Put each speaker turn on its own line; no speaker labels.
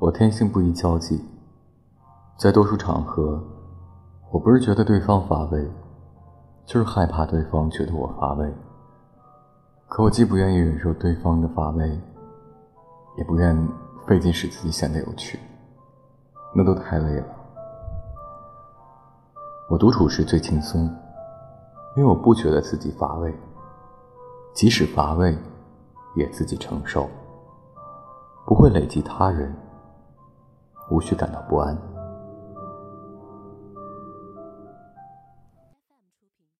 我天性不宜交际，在多数场合，我不是觉得对方乏味，就是害怕对方觉得我乏味。可我既不愿意忍受对方的乏味，也不愿费劲使自己显得有趣，那都太累了。我独处时最轻松，因为我不觉得自己乏味，即使乏味，也自己承受。不会累及他人，无需感到不安。